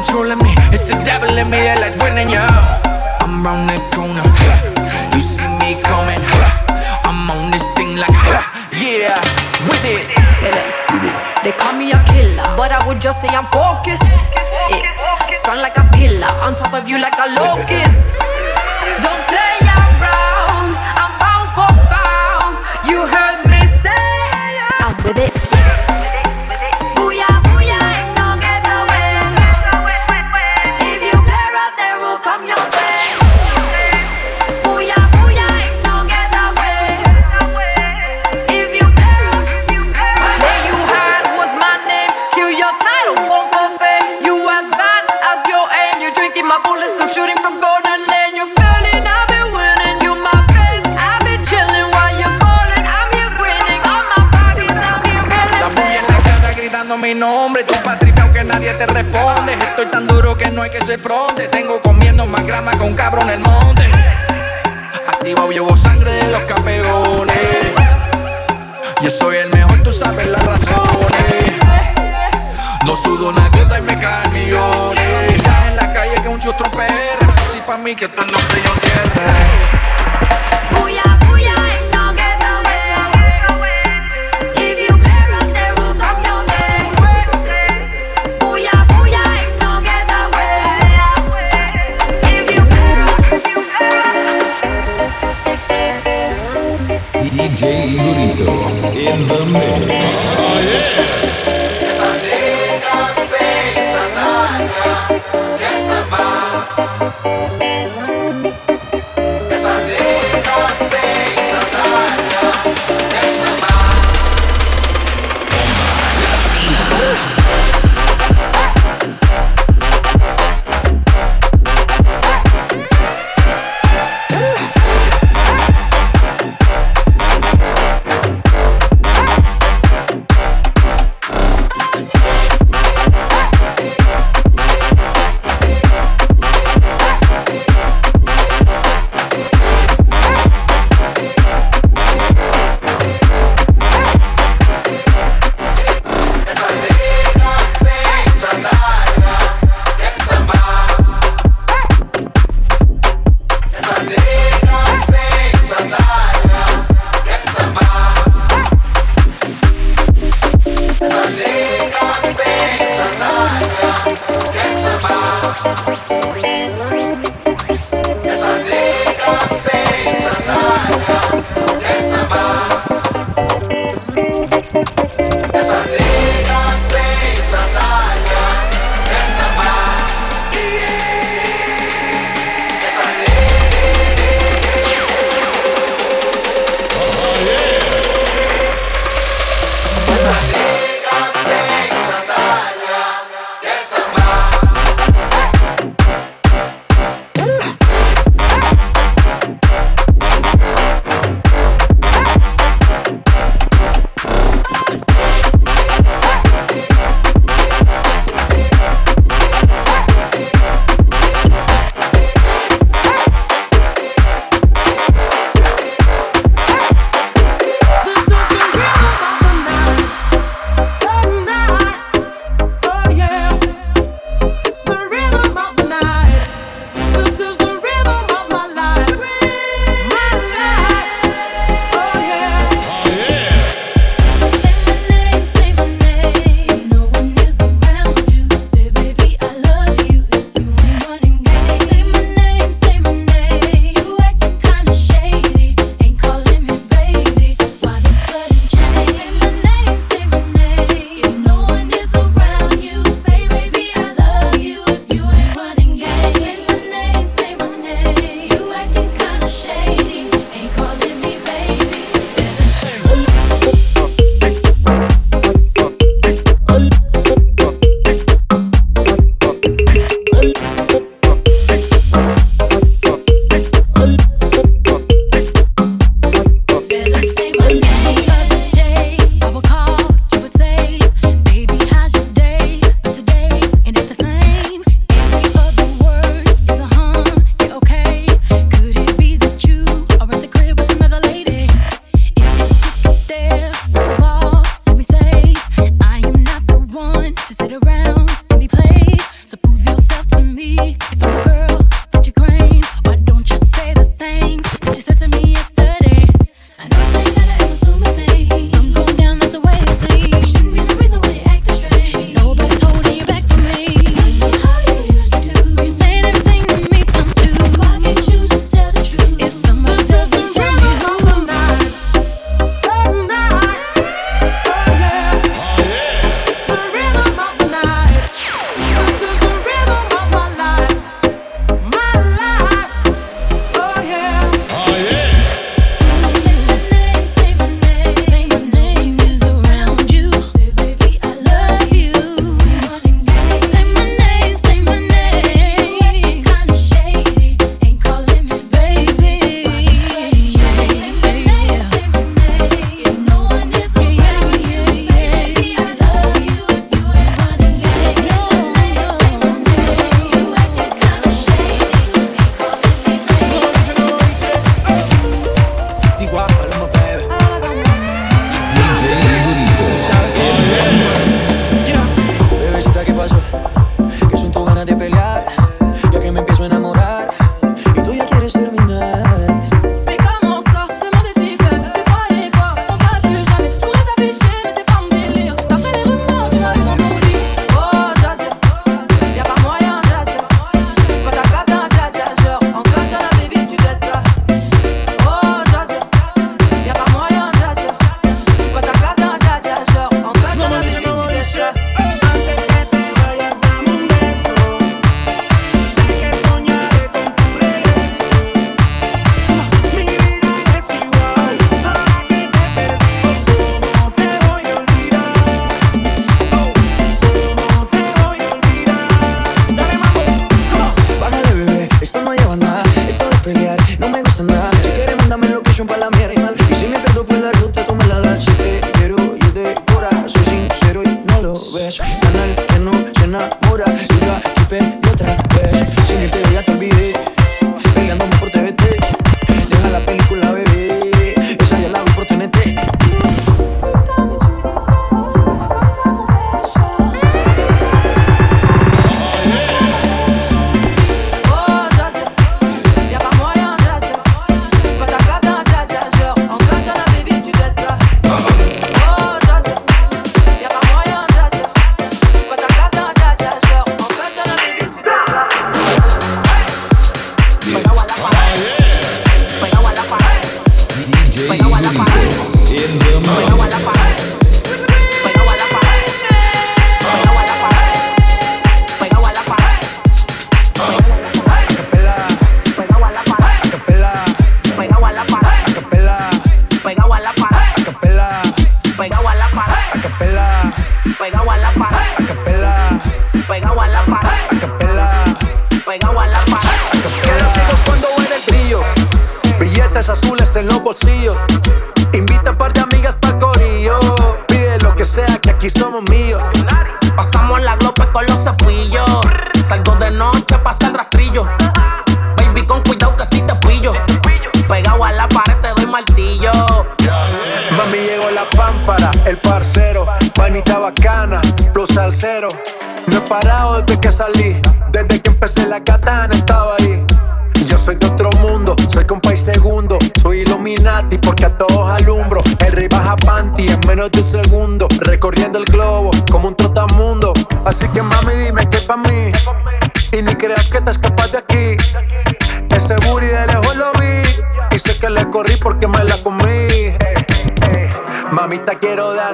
Controlling me, it's the devil in me that likes winning ya. I'm round the corner, you see me coming. I'm on this thing like, yeah, with it. They call me a killer, but I would just say I'm focused. Strong like a pillar, on top of you like a locust. Don't te responde. Estoy tan duro que no hay que ser fronte. Tengo comiendo más grama que un cabrón en el monte. Activado llevo sangre de los campeones. Yo soy el mejor, tú sabes las razones. No sudo una gota y me caen millones. Estás en la calle que un chustro PR. Así pa' mí que tú el nombre yo tierra. The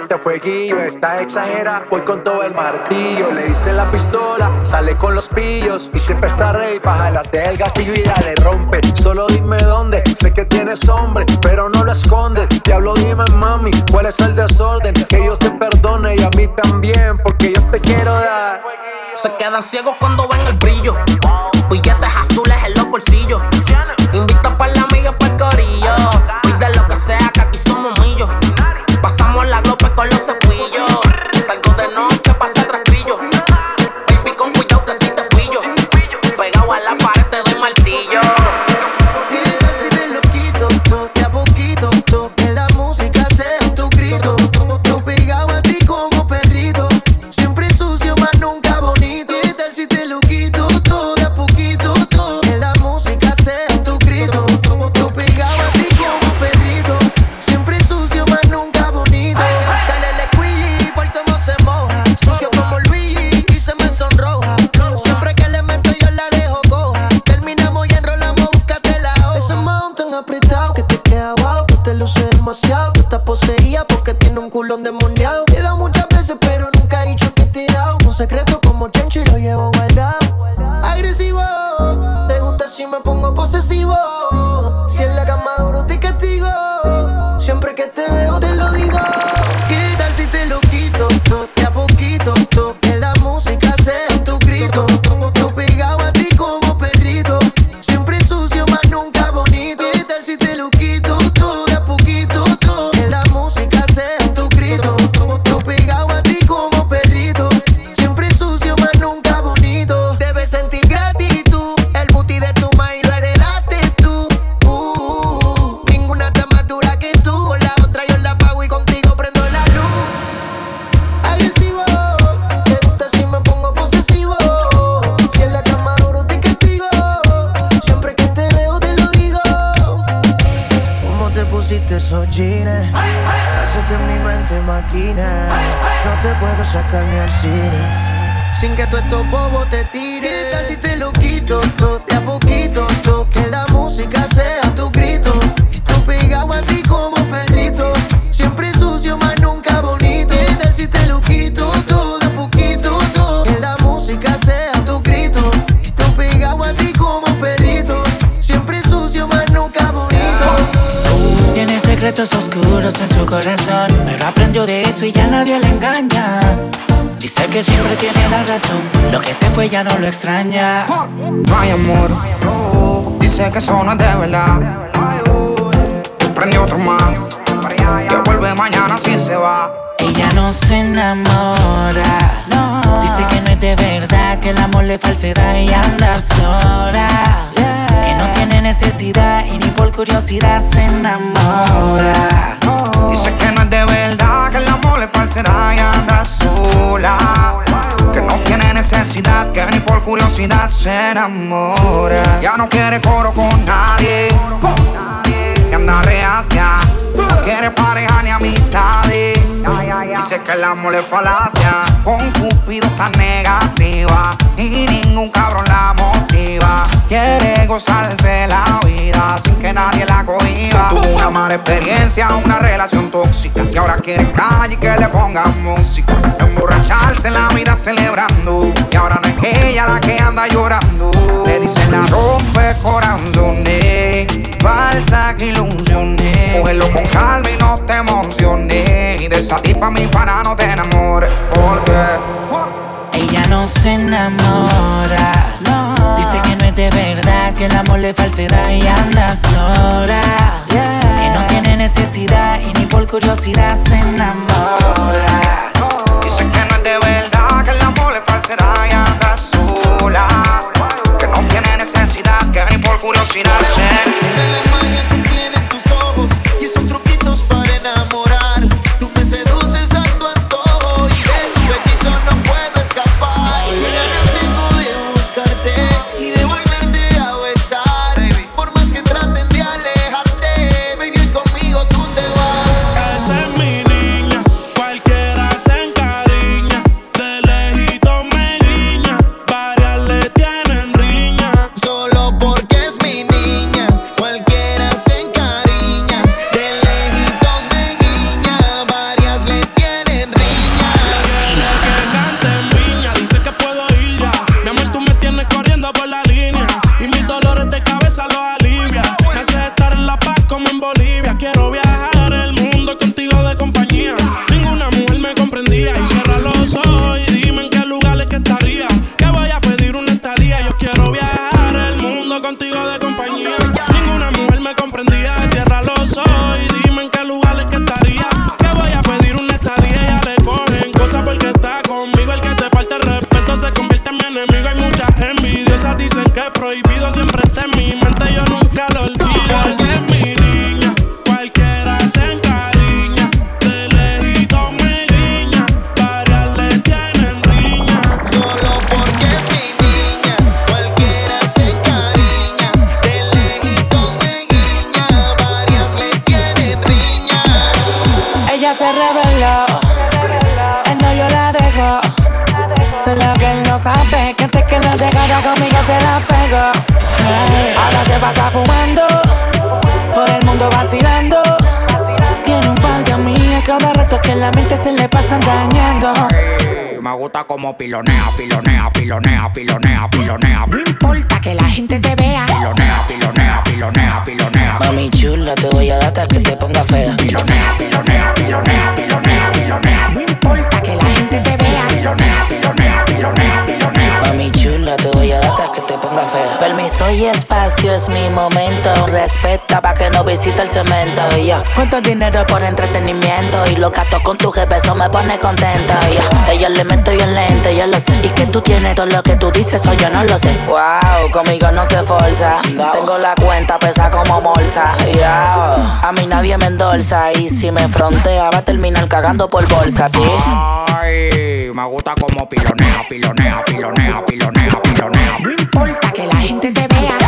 este fueguillo está exagera. Voy con todo el martillo, le hice la pistola, sale con los pillos y siempre está rey para jalarte el gatillo y ya le rompe. Solo dime dónde, sé que tienes hombre, pero no lo escondes. Diablo, dime mami, cuál es el desorden. Que Dios te perdone y a mí también, porque yo te quiero dar. Se quedan ciegos cuando ven el brillo. Y anda sola. Que no tiene necesidad, que ni por curiosidad se enamora. Ya no quiere coro con nadie. Que anda reacia. Quiere pareja ni amistades. Dice que el amor es falacia. Con Cupido está negativa. Y ningún cabrón la motiva. Quiere gozarse la vida sin que nadie la cohiba. Tuvo una mala experiencia, una relación tóxica. Y ahora quiere calle y que le pongan música. Emborracharse en la vida celebrando. Y ahora no es ella la que anda llorando. Le dicen la rompe corazones. Falsas ilusiones. Cógelo con calma y no te emociones. Y de mi pana no te enamores. Porque. Ella no se enamora. Dice que no es de verdad, que el amor le falsedad y anda sola. Que no tiene necesidad y ni por curiosidad se enamora. Que ni por pilonea, pilonea, visite el cemento. Y yo, cuánto dinero por entretenimiento. Y lo gasto con tu jefe, eso me pone contenta. Y yo, ella le meto yo lente, yo lo sé. Y que tú tienes todo lo que tú dices, o yo no lo sé. Wow, conmigo no se forza. Tengo la cuenta pesa como bolsa. Yeah. A mí nadie me endorsa. Y si me frontea, va a terminar cagando por bolsa, ¿sí? Ay, me gusta como pilonea, pilonea, pilonea, pilonea, pilonea. No importa que la gente te vea.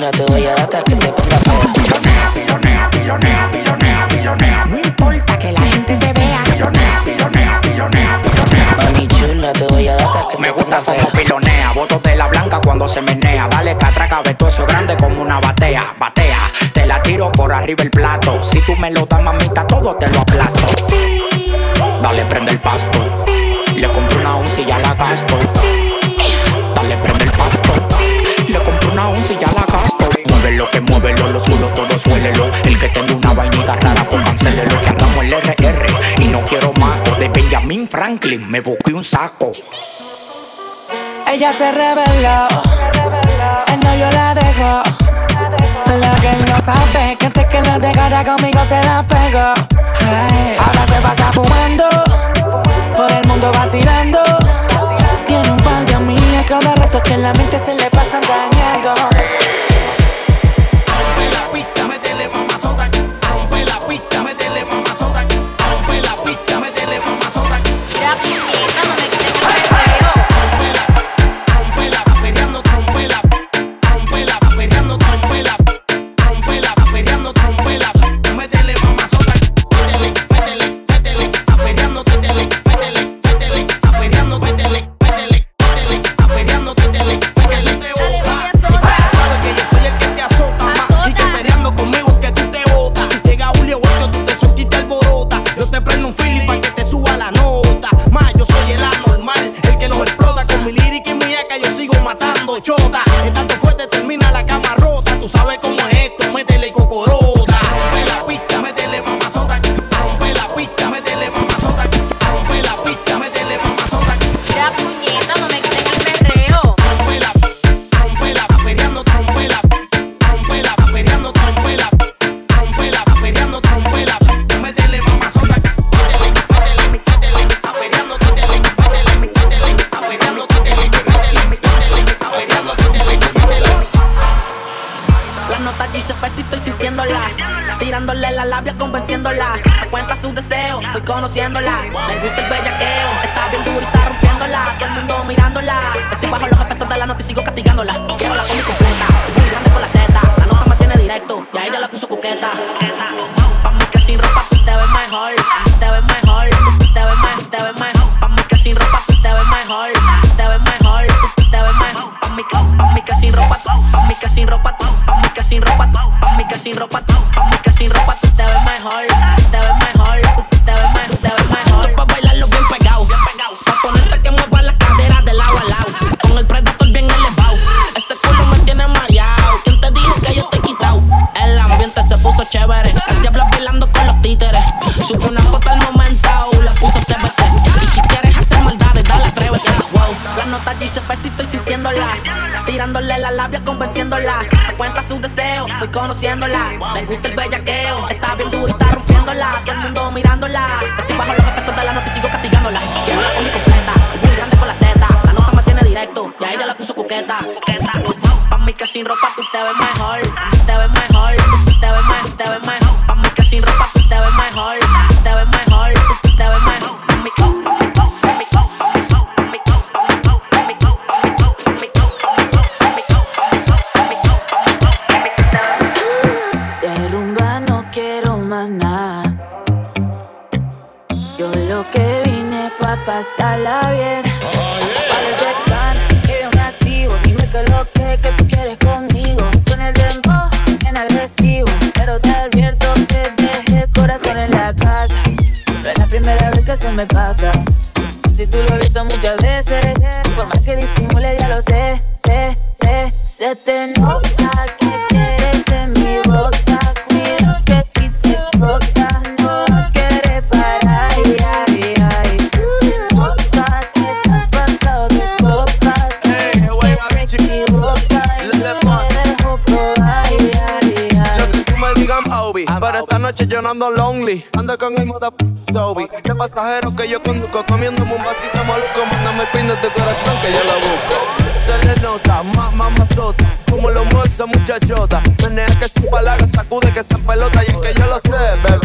Chula, te voy a dar hasta que te ponga fea. Pilonea, pilonea, pilonea, pilonea, pilonea. No importa que la gente te vea. Pilonea, pilonea, pilonea, pilonea. Mami chula, te voy a dar hasta que Me te gusta como pilonea, votos de la blanca cuando se menea. Dale catraca, eso grande como una batea, batea. Te la tiro por arriba el plato. Si tú me lo das, mamita, todo te lo aplasto. Dale, prende el pasto. Le compro una once y ya la gasto. que muévelo, los culos todo suélelo. El que tenga una vainita rara, pues cancélelo. Que andamos el RR y no quiero mato. De Benjamin Franklin me busqué un saco. Ella se reveló, el novio la dejó. La que él no sabe que antes que la dejara conmigo se la pegó. Ahora se pasa fumando, por el mundo vacilando. Tiene un par de amigas cada rato que en la mente se le pasan dañando. No pate. conduzco comiéndome un vasito maluco Mándame el pin de tu corazón que yo lo busco. Se le nota, más ma, mamazota Como lo mueve muchachota. Menea que sin palabras sacude que se pelota Y es que yo lo sé, bebé.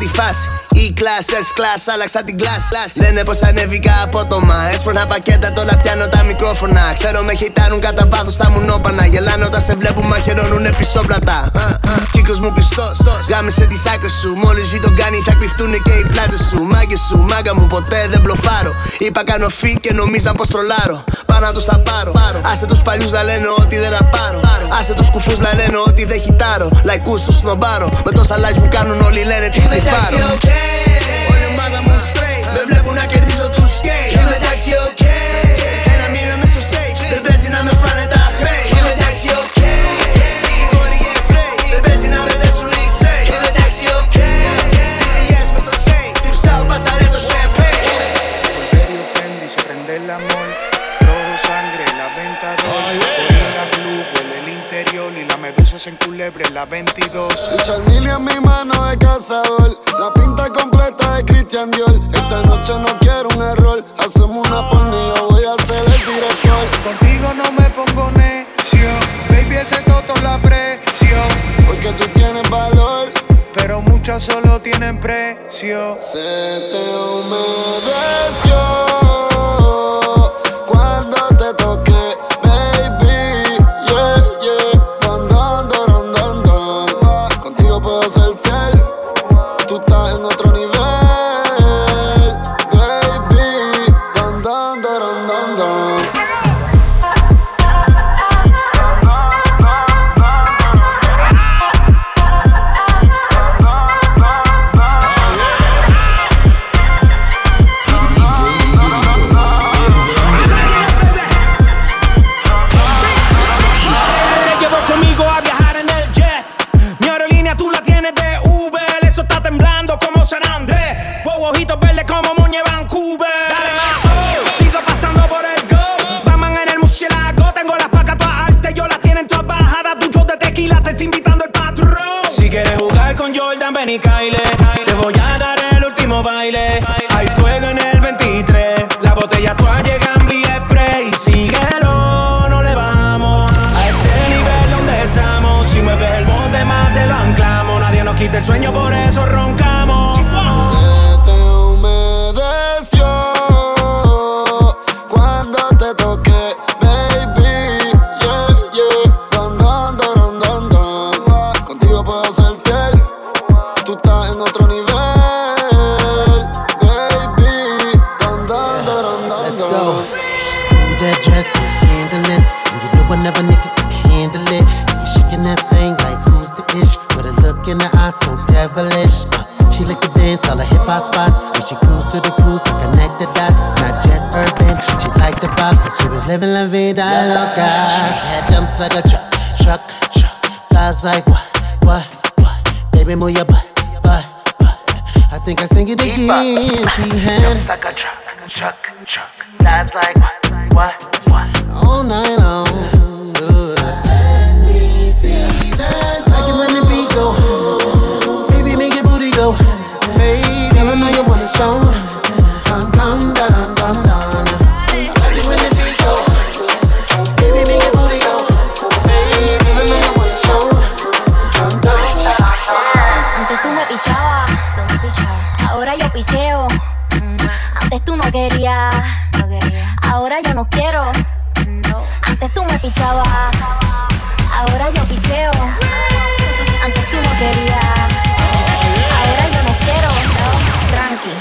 τη. Η class, S-class, άλλαξα την class. Λένε πως ανέβηκα απότομα. Έσπρωνα πακέτα, τώρα πιάνω τα μικρόφωνα. Ξέρω με χειτάνουν κατά βάθος τα μουνόπανα. Γελάνε όταν σε βλέπουν, μαχαιρώνουν πισόπλατα. Κύκλος μου πιστό, γάμισε τις άκρες σου. Μόλις βγει τον κάνει, θα κρυφτούν και οι πλάτες σου. Μάγκες σου, μάγκα μου ποτέ δεν μπλοφάρω. Είπα κάνω φι και νομίζαν πως τρολάρω. Άσε τους παλιούς να λένε ότι δεν να πάρω. Άσε τους κουφούς να λένε ότι δεν χιτάρω. Λαϊκούς τους σνομπάρω. Με τόσα likes που κάνουν όλοι λένε τι στη. la 22. En mi mano de cazador, la pinta completa de Christian Dior. Esta noche no quiero un error, hacemos una pornilla, voy a ser el director. Contigo no me pongo necio, baby ese toto la presión. Porque tú tienes valor, pero muchas solo tienen precio. Se te humedeció.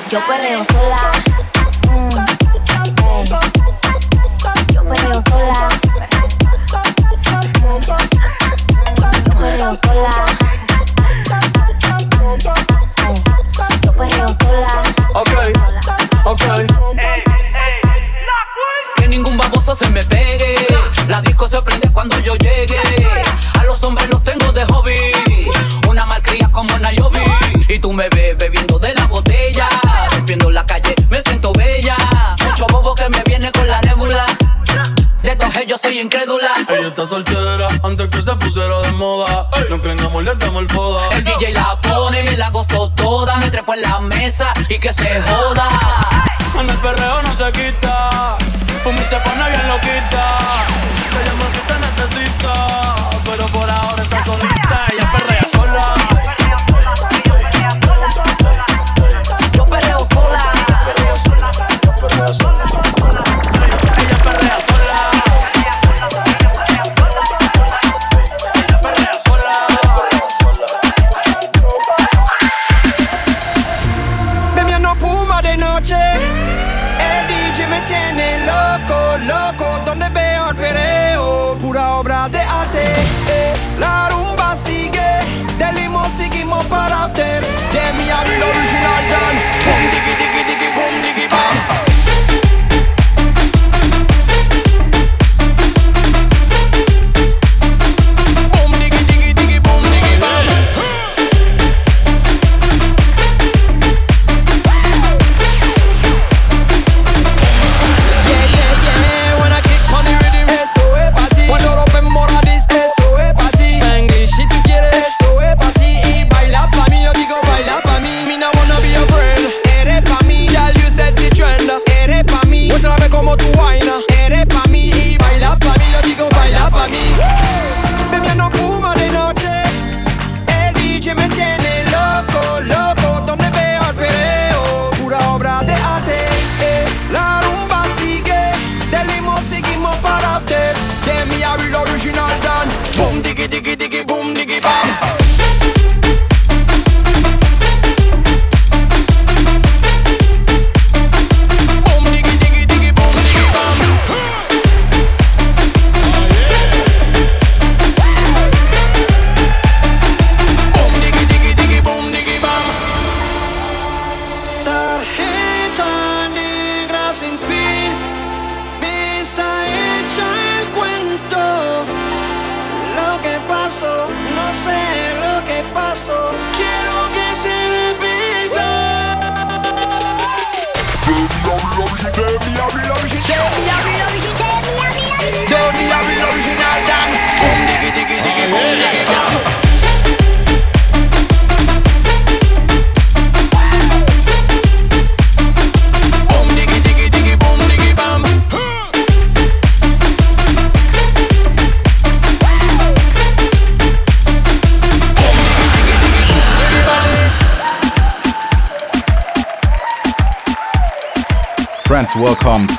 Yo perreo sola. Mm, yo perreo sola. Mm, yo perreo sola. Yo perreo sola. Ok, ok. Que ningún baboso se me pegue. La disco se prende cuando yo llegue. A los hombres los tengo de hobby. Una malcría como Nayobi. Y tú me bebes yo soy incrédula. Ella está soltera antes que se pusiera de moda. No creen amor, le estamos el foda. El DJ la pone, me la gozo toda. Me trepo en la mesa y que se joda. En el perreo no se quita. Fumi se pone bien loquita. Ella más que te necesita. Pero por ahora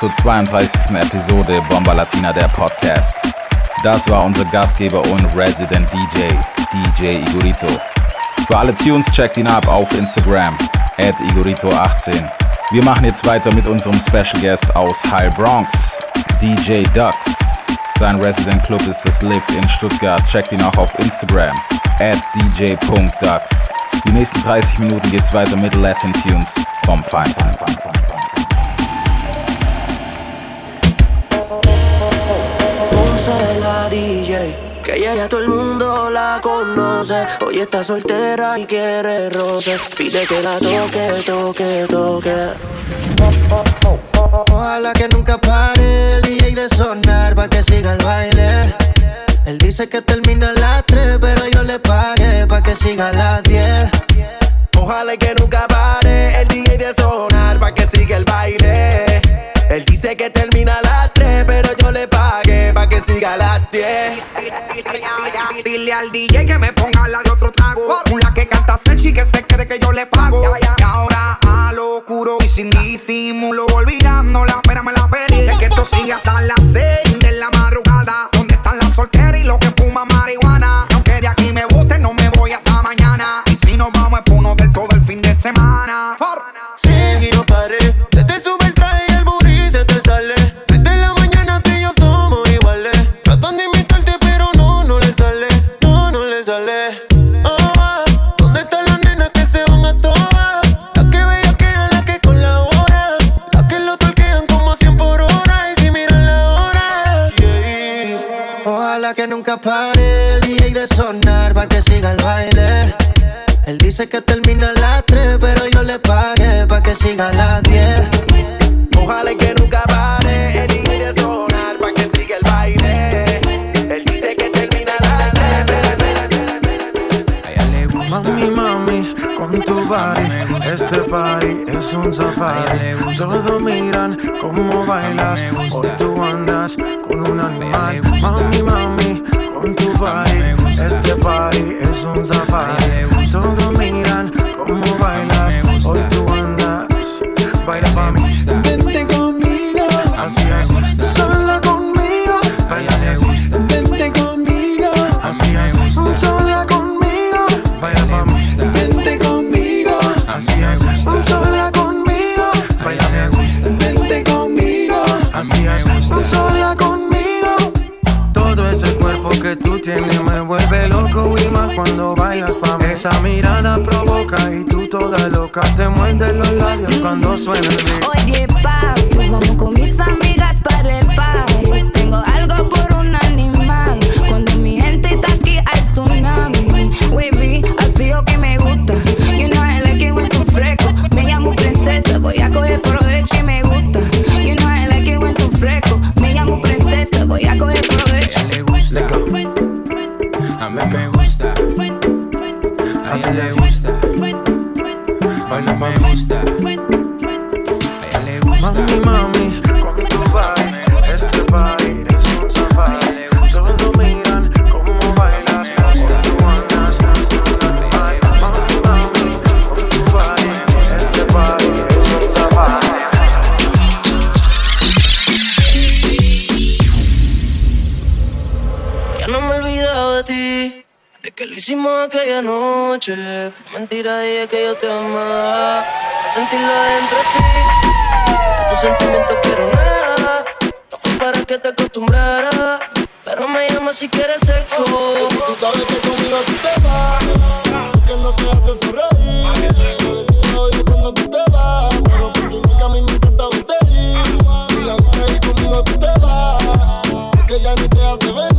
zur 32. Episode Bomba Latina, der Podcast. Das war unser Gastgeber und Resident DJ, DJ Igorito. Für alle Tunes checkt ihn ab auf Instagram, at Igorito18. Wir machen jetzt weiter mit unserem Special Guest aus High Bronx, DJ Dux. Sein Resident Club ist das Live in Stuttgart. Checkt ihn auch auf Instagram, at dj.dux. Die nächsten 30 Minuten geht's weiter mit Latin Tunes vom Feinsten. Que ella ya todo el mundo la conoce. Hoy está soltera y quiere roce. Pide que la toque, toque, toque. Ojalá que nunca pare el DJ de sonar pa' que siga el baile. Él dice que termina a las 3, pero yo le pagué pa' que siga a las 10. Ojalá que nunca pare el DJ de sonar pa' que siga el baile. Él dice que termina a las a las 10. Dile al DJ que me ponga la de otro trago. Una que canta Sechi que se quede que yo le pago. Y ahora a lo oscuro y sin disimulo. Olvidando la pena me la pedí. Es que esto sigue hasta las 6 Que nunca pare el DJ de sonar pa' que siga el baile. Él dice que termina a las 3, pero yo le pagué pa' que siga a las 10. Ojalá que nunca pare el DJ de sonar pa' que siga el baile. Él dice que termina a las 3. Mami, mami, con tu body, este party es un safari. Todos miran cómo bailas, hoy tú andas con un animal. Mami, mami, un safari. Todos miran cómo bailas, hoy tú andas. Baila pa' mí, vente conmigo, así es. Sola conmigo, baila así. Vente conmigo, así es. Sola conmigo, baila pa' mí. Vente conmigo, así es. Sola conmigo, baila me gusta. Vente conmigo, así es. Sola cuando bailas pa' mí. Esa mirada provoca y tú toda loca te muerdes los labios cuando suena el. Oye, papi, vamos con mis amigas para el party. Tengo algo por un animal. Cuando mi gente está aquí hay tsunami. Wavy, así o que me gusta. Fue mentira, dije que yo te amaba. Sentirlo dentro de ti, tus sentimientos quiero nada. No fue para que te acostumbrara, pero me llama si quieres sexo. Tú sabes que conmigo tú te vas, que no te hace sonreír. Yo cuando tú te vas, pero por tu a mí me encanta verte ir. Y ahí conmigo tú te vas, porque ya ni te hace venir.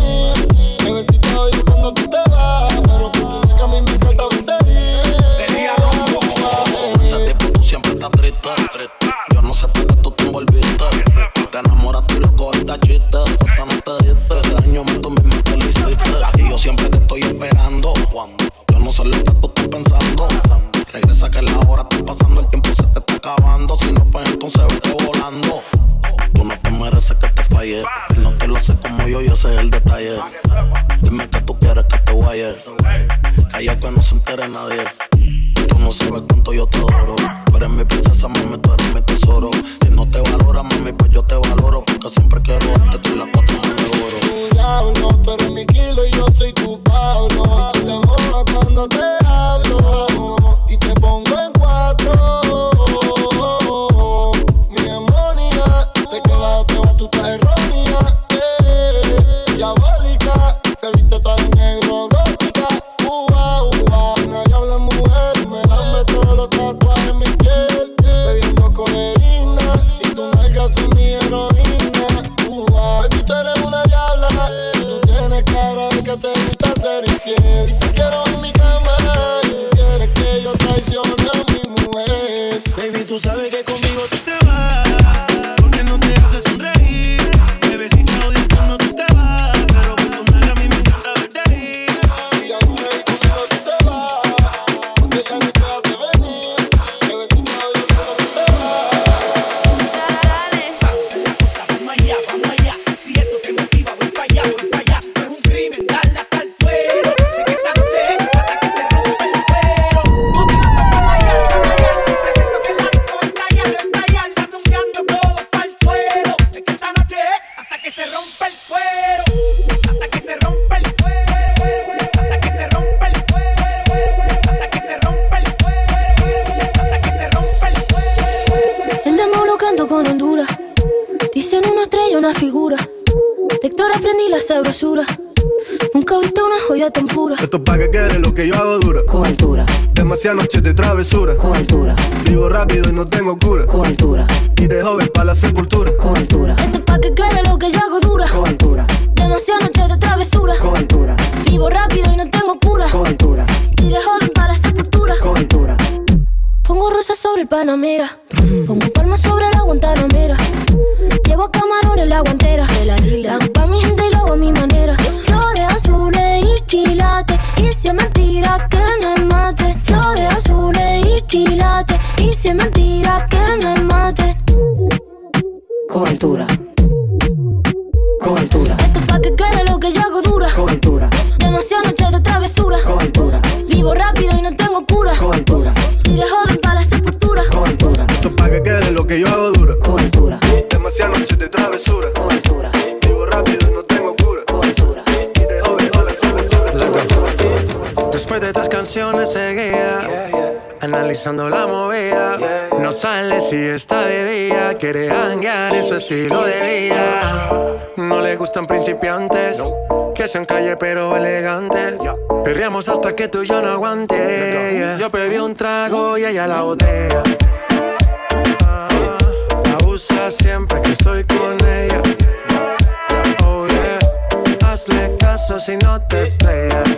El detalle. Dime que tú quieres que te guaye. Calla que no se entere nadie. Tú no sabes cuánto yo te adoro. Tú eres mi princesa, mami, tú eres mi tesoro. Si no te valora, mami, pues yo te valoro. Porque siempre quiero darte tú las cuatro me devoro. Tu diablo, tú eres mi kilo y yo soy tu Pablo. Tú te mojas cuando te Con altura. Esto es pa' que quede lo que yo hago dura. Con altura. Demasiadas noches de travesura. Con altura. Vivo rápido y no tengo cura. Con altura. De joven para la sepultura. Con altura. Esto es pa' que quede lo que yo hago dura. Con altura. Demasiadas noches de travesura. Con altura. Vivo rápido y no tengo cura. Con altura. De joven para la sepultura. Después de tres canciones seguía analizando la movida. No sale si está de día, quiere hanguear en su estilo de vida. No le gustan principiantes, que sean calle pero elegantes. Perreamos hasta que tú y yo no aguante. yeah. Yo pedí un trago y ella la botella. Ah, La usa siempre que estoy con ella. Oh yeah, hazle caso si no te estrellas.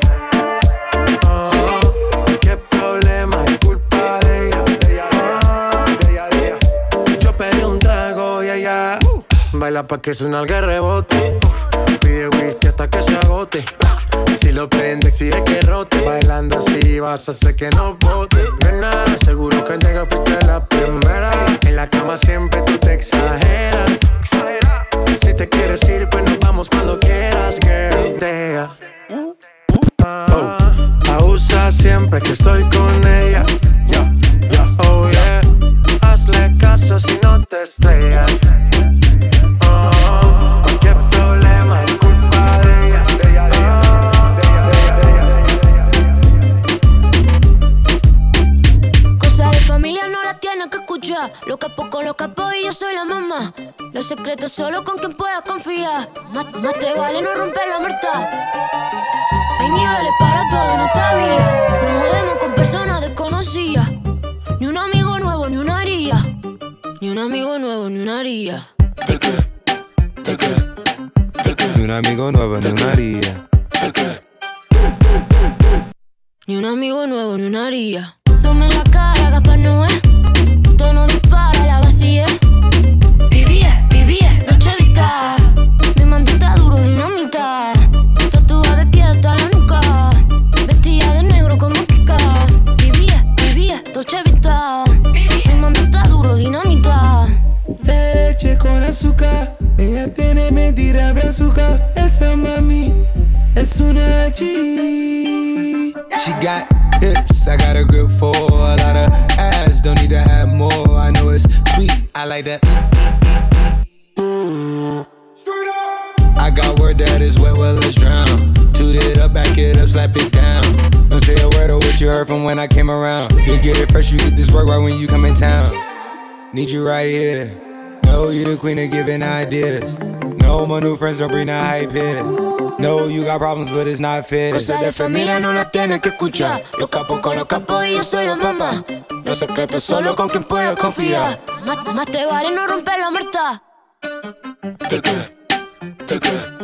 Baila pa' que suena el rebote. Pide whisky hasta que se agote. Si lo prende, exige que rote. Bailando así vas a hacer que no bote. Nena, seguro que al llegar fuiste la primera. En la cama siempre tú te exageras. Exagera. Si te quieres ir, pues nos vamos cuando quieras, girl. Deja. Oh, la usa siempre que estoy con ella. Yeah, yeah, oh yeah. Hazle caso si no te estrellas. Lo capo con lo capo y yo soy la mamá. Los secretos solo con quien puedas confiar. Más, más te vale no romper la muerta. Hay niveles para todo en esta vida. No jodemos con personas desconocidas. Ni un amigo nuevo, ni una haría. Ni un amigo nuevo, ni una haría. Ni un amigo nuevo, ni una haría. Ni un amigo nuevo, ni una haría. Sume la cara, Gaspar Noé. Tono dispara, la when I came around. You get it fresh, you get this work right when you come in town. Need you right here. Know you the queen of giving ideas. No, my new friends don't bring the hype here. No, you got problems, but it's not fair. Cosa de familia no la tienes que escuchar. Los capos con los capos y yo soy la mamá. Los secretos solo con quien pueda confiar. Más, más te vale no romper la muerta. Te queda, te queda.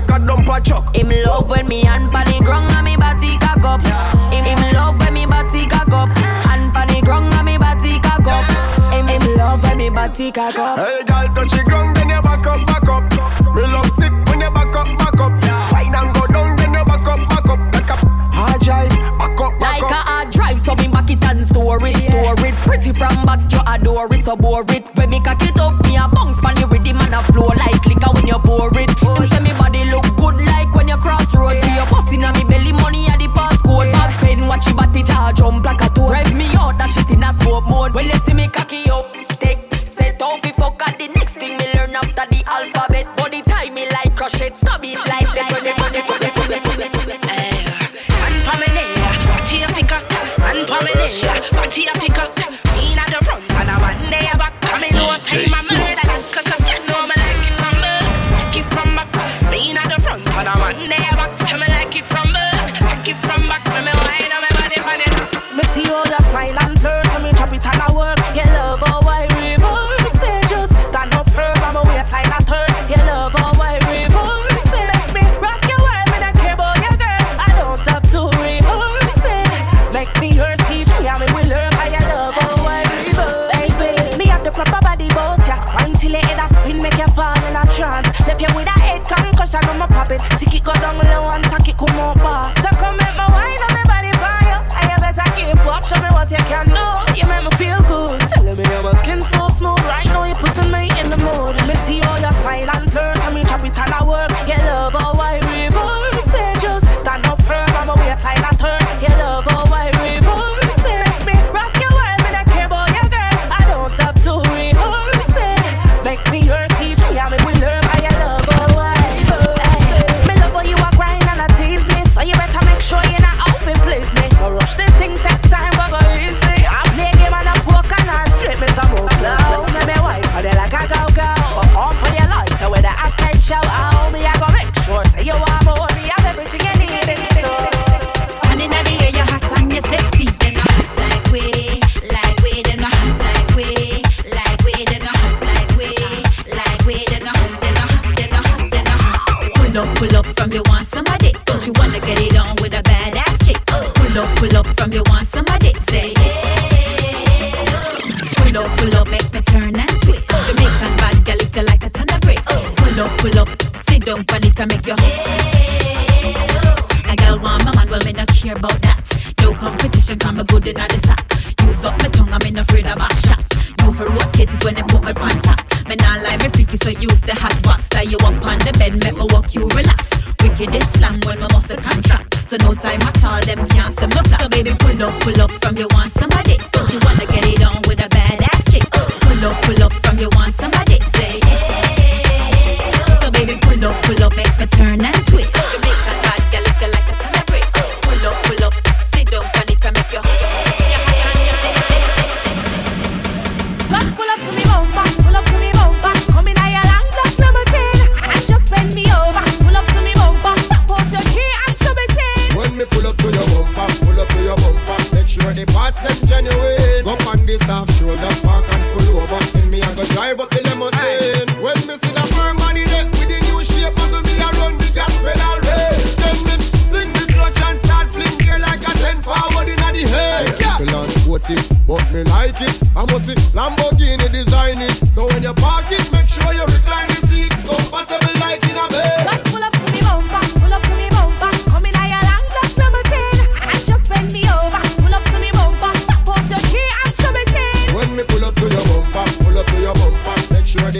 like a dumper truck. Him love when me hand pan the ground and me body cock up. Him, him love when me body cock up. Hand pan the ground and me body cock up. Him, him love when me body cock up. Hey girl, touch the ground then you back up, back up. Me love sick when you back up, back up. Fine and go down then you back up, back up, back up. Ah, hard drive, back up, back like up. Like a hard drive, so me back it and store it, store it. Pretty from back, you adore it, so bore it. When me cock it up, me a bounce pan you with the man a flow like liquor when you pour it. Your pussy on me belly money at the passcode. Back pen, watch you body jar jump like a toad. Rev me out, that shit in a smoke mode. When they see me cocky up, take set off if fuck at the next thing me learn after the alphabet. Body tie me like crochet, stop it like like. like.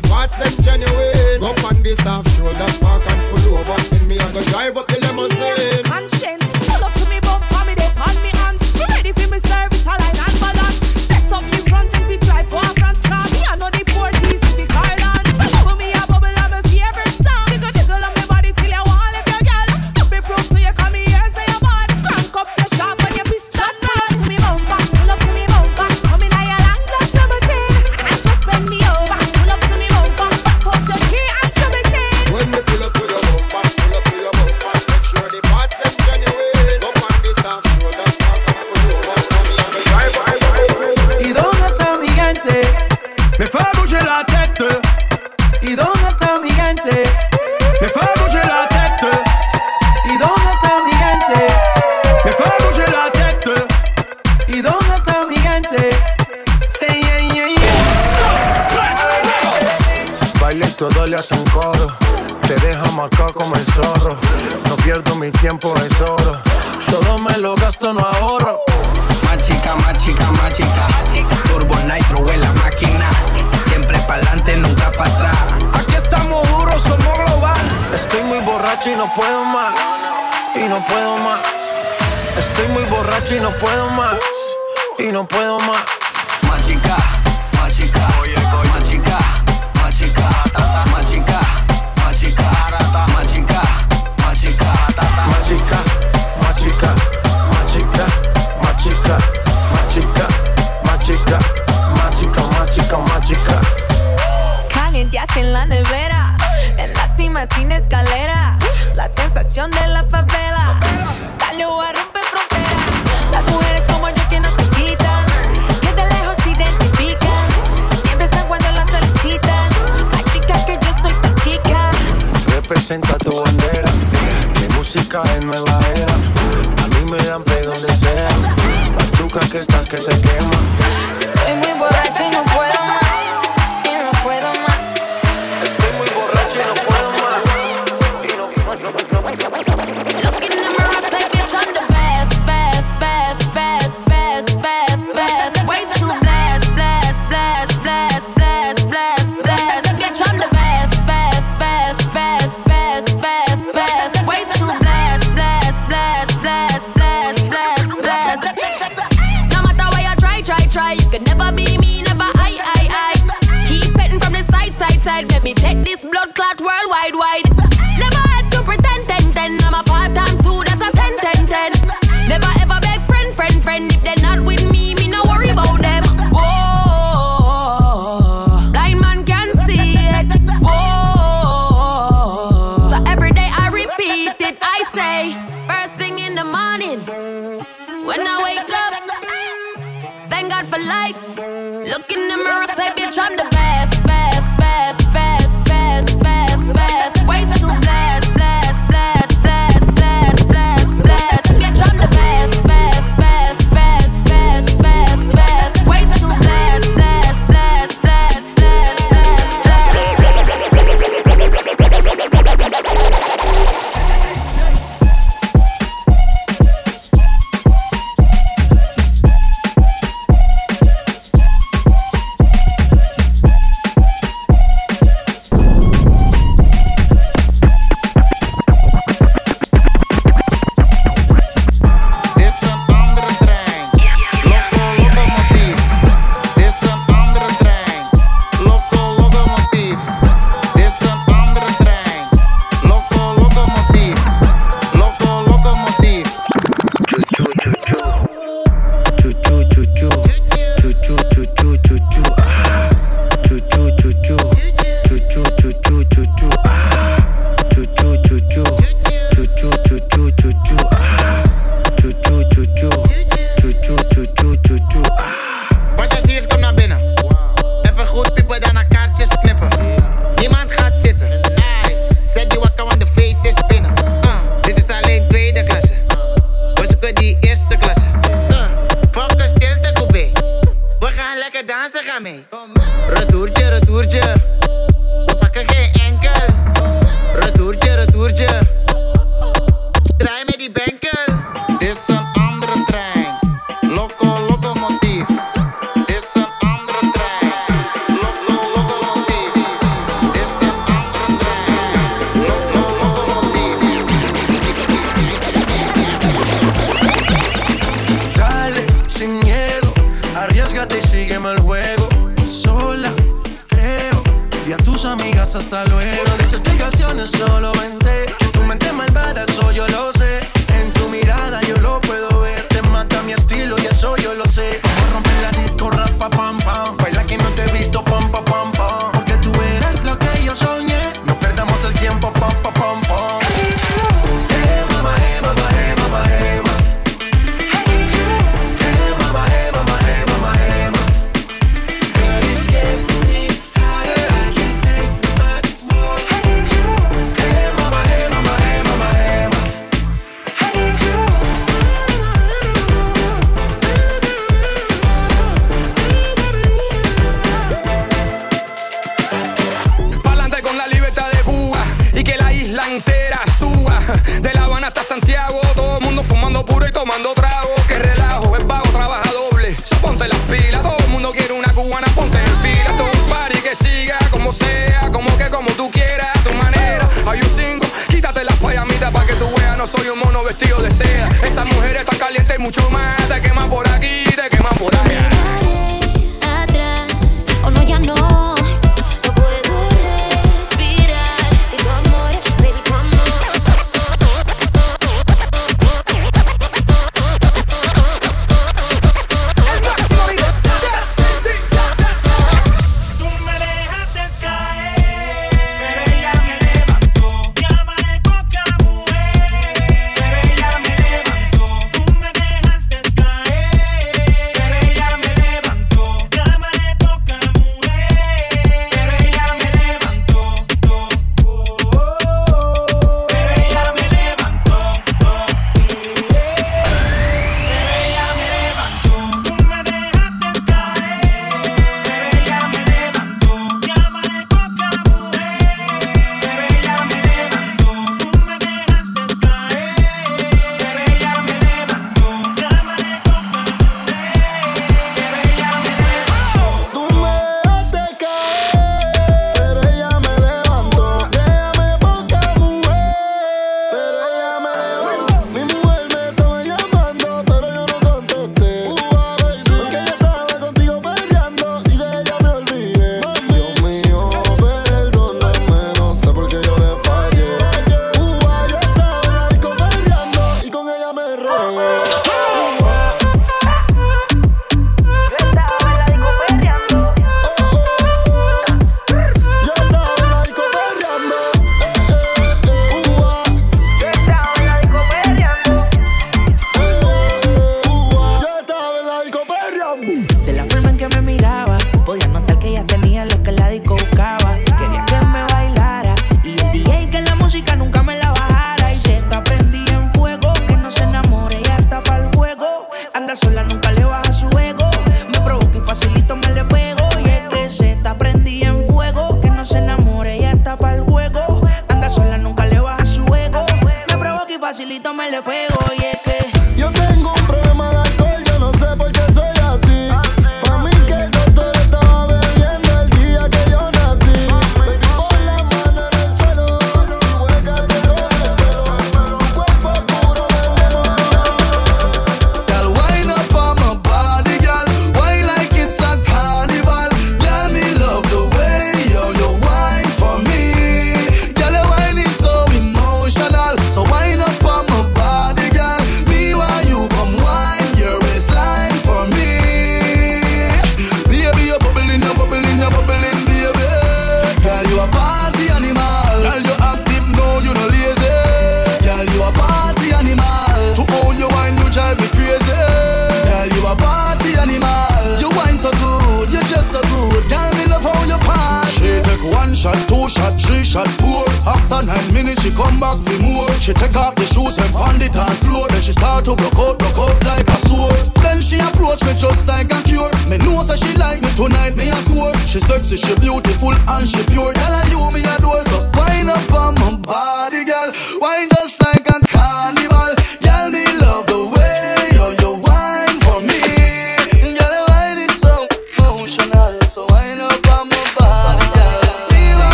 the parts them genuine. Go on this off shoulder park and pull over. Then me I go drive up the limousine. que estás que se quema. Estoy jam the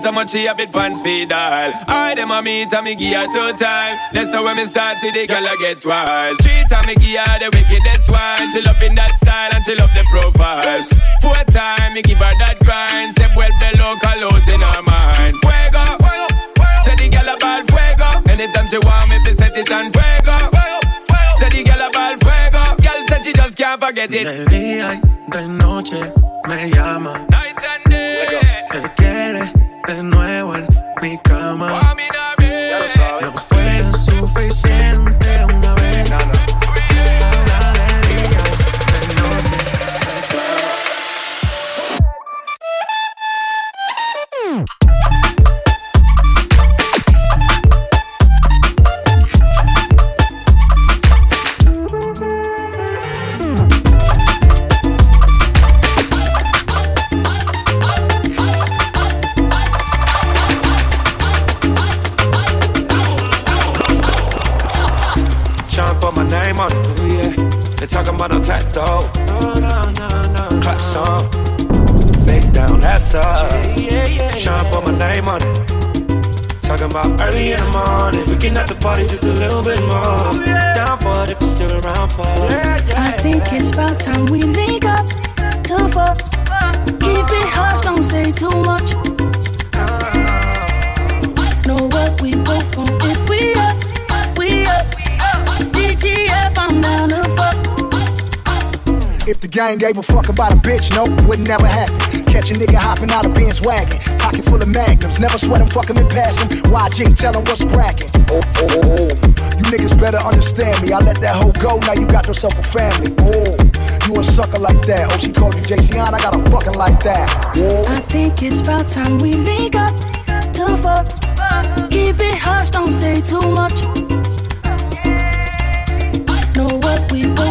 It so much she have it pants feed all. I them a meet and me give her two time. That's how when me start see the girl I get wild. Three time me give her the wickedest one. She love in that style and she love the profile. Four time me give her that grind. Se vuelve loca, los in her mind. Fuego, say the girl about fuego. Anytime she want me, fi set it on fuego. Say the girl about fuego. Girl said she just can't forget it. De día y de noche me llama. Though. Clap some. Face down, that's up. Tryna put my name on it. Talking about early in the morning. We can at the party just a little bit more. Down for it if you're still around for it. I think it's about time we link up to fuck. Keep it hush, don't say too much. Know what we both want the gang gave a fuck about a bitch, no, would never happen. Catch a nigga hopping out of Ben's wagon, pocket full of magnums. Never sweat him, fuck him and pass him. YG, tell him what's bracket. Oh, oh, oh, oh. You niggas better understand me. I let that hoe go, now you got yourself a family. Oh, you a sucker like that. Oh, she called you JC I got a fucking like that. Oh. I think it's about time we link up to fuck. Keep it hush, don't say too much. Know what we want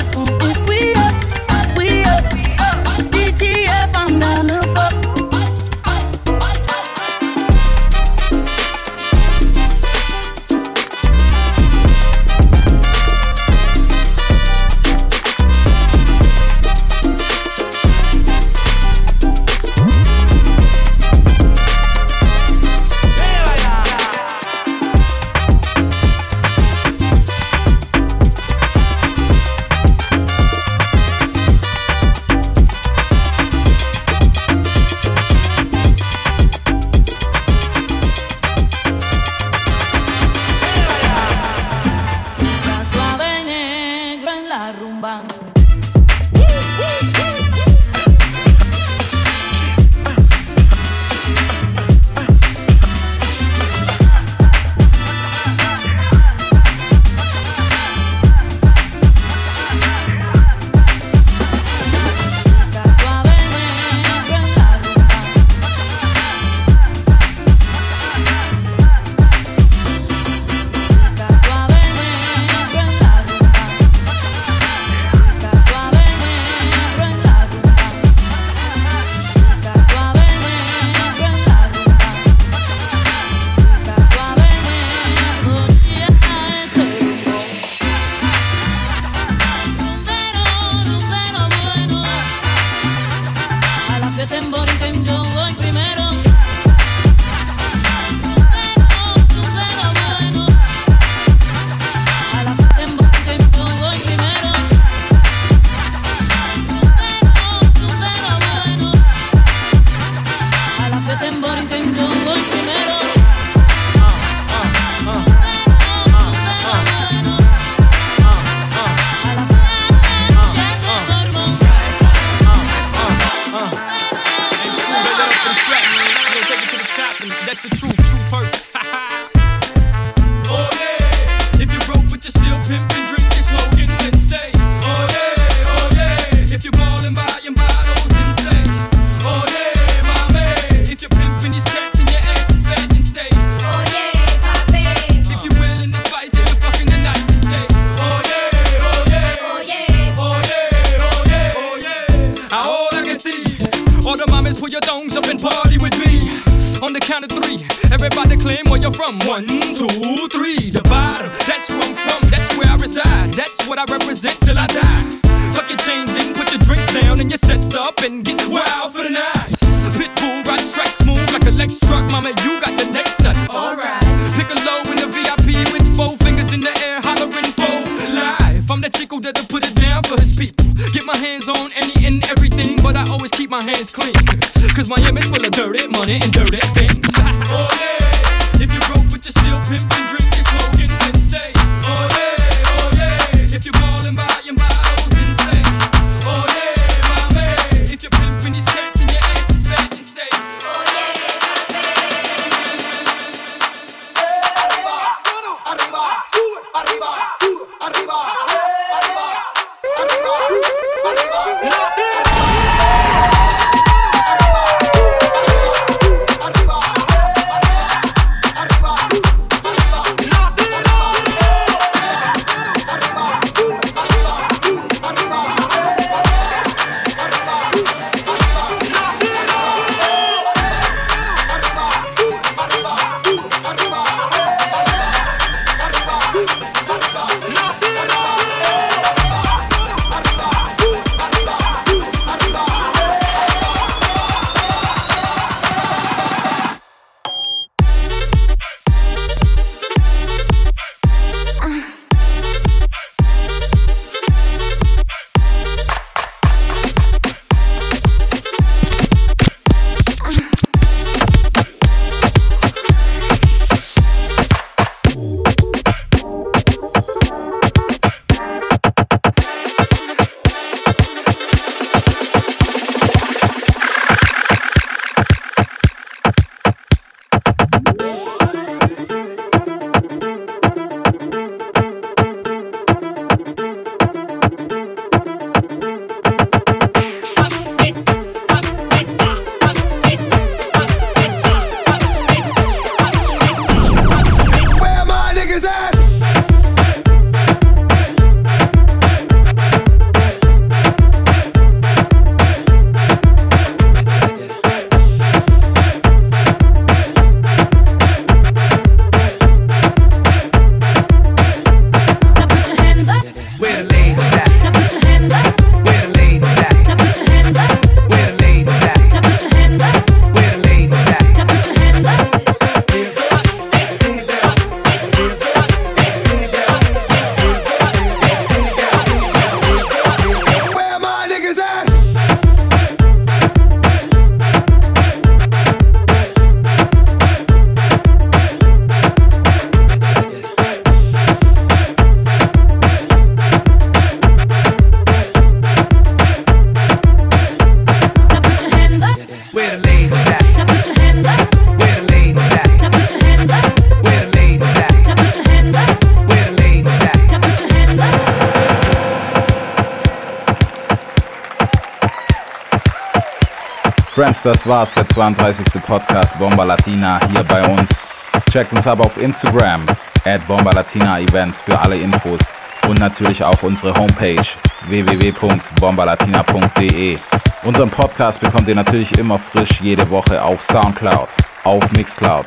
Jungs, das war's, der 32. Podcast Bomba Latina hier bei uns. Checkt uns ab auf Instagram, at Bomba Latina Events für alle Infos und natürlich auch unsere Homepage www.bombalatina.de. Unseren Podcast bekommt ihr natürlich immer frisch jede Woche auf Soundcloud, auf Mixcloud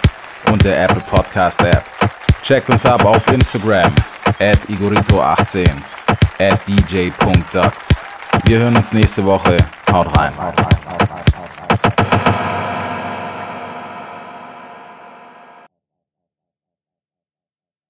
und der Apple Podcast App. Checkt uns ab auf Instagram, at Igorito18, at DJ.ducks. Wir hören uns nächste Woche. Haut rein. Haut rein.